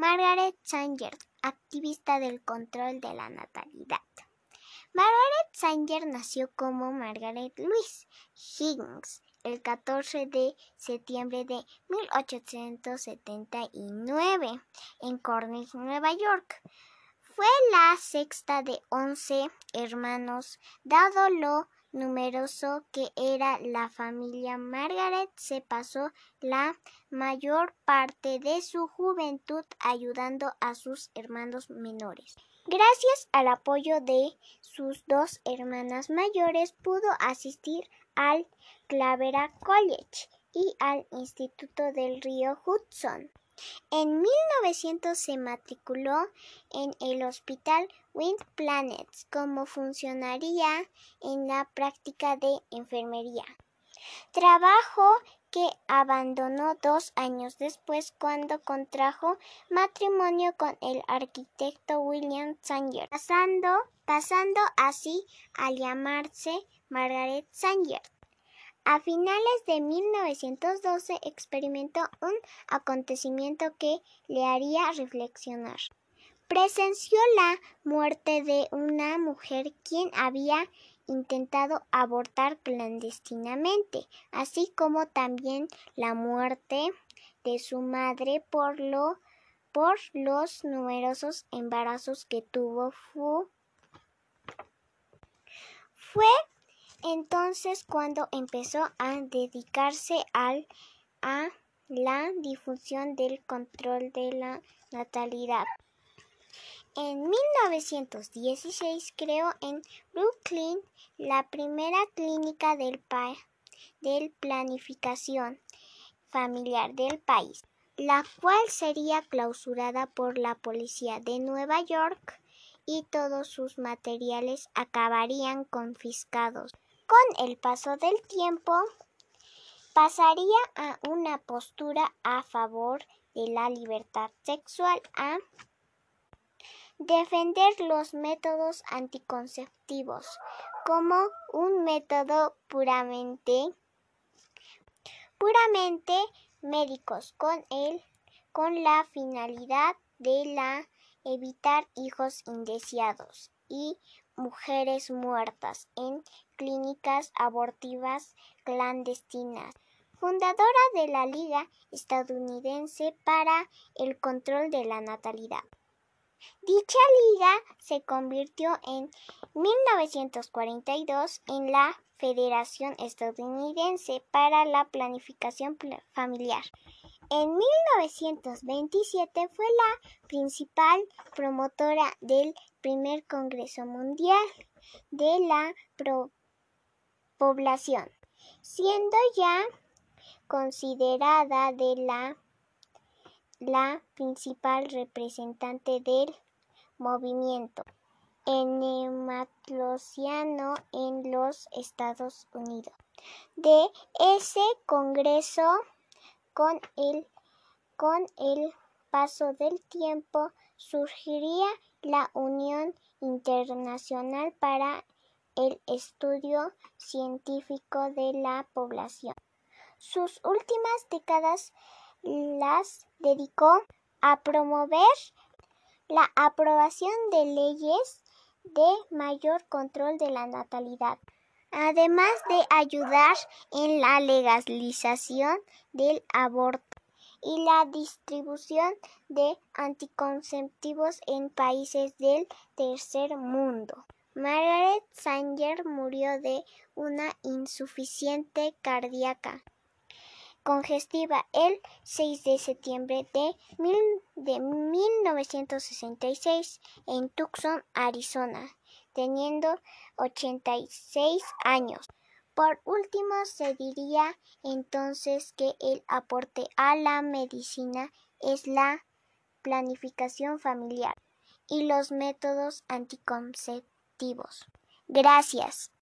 Margaret Sanger, activista del control de la natalidad. Margaret Sanger nació como Margaret Louise Higgins el 14 de septiembre de 1879 en Cornell, Nueva York. Fue la sexta de once hermanos, dado lo numeroso que era la familia. Margaret se pasó la mayor parte de su juventud ayudando a sus hermanos menores. Gracias al apoyo de sus dos hermanas mayores pudo asistir al Clavera College y al Instituto del Río Hudson. En 1900 se matriculó en el Hospital Wind Planets como funcionaria en la práctica de enfermería. Trabajo que abandonó dos años después cuando contrajo matrimonio con el arquitecto William Sanger, pasando, pasando así a llamarse Margaret Sanger. A finales de 1912 experimentó un acontecimiento que le haría reflexionar. Presenció la muerte de una mujer quien había intentado abortar clandestinamente, así como también la muerte de su madre por, lo, por los numerosos embarazos que tuvo. Fue entonces cuando empezó a dedicarse a la difusión del control de la natalidad. En 1916 creó en Brooklyn la primera clínica del, del planificación familiar del país, la cual sería clausurada por la policía de Nueva York y todos sus materiales acabarían confiscados. Con el paso del tiempo, pasaría a una postura a favor de la libertad sexual, a defender los métodos anticonceptivos como un método puramente puramente médicos con con la finalidad de la evitar hijos indeseados y mujeres muertas en clínicas abortivas clandestinas. Fundadora de la Liga Estadounidense para el Control de la Natalidad. Dicha liga se convirtió en 1942 en la Federación Estadounidense para la Planificación Familiar. En 1927 fue la principal promotora del primer Congreso Mundial de la Población, siendo ya considerada de la la principal representante del movimiento enematosiano en los Estados Unidos. De ese congreso, con el, con el paso del tiempo, surgiría la Unión Internacional para el Estudio Científico de la Población. Sus últimas décadas las dedicó a promover la aprobación de leyes de mayor control de la natalidad, además de ayudar en la legalización del aborto y la distribución de anticonceptivos en países del tercer mundo. Margaret Sanger murió de una insuficiencia cardíaca congestiva el 6 de septiembre de, de 1966 en Tucson, Arizona, teniendo 86 años. Por último, se diría entonces que el aporte a la medicina es la planificación familiar y los métodos anticonceptivos. Gracias.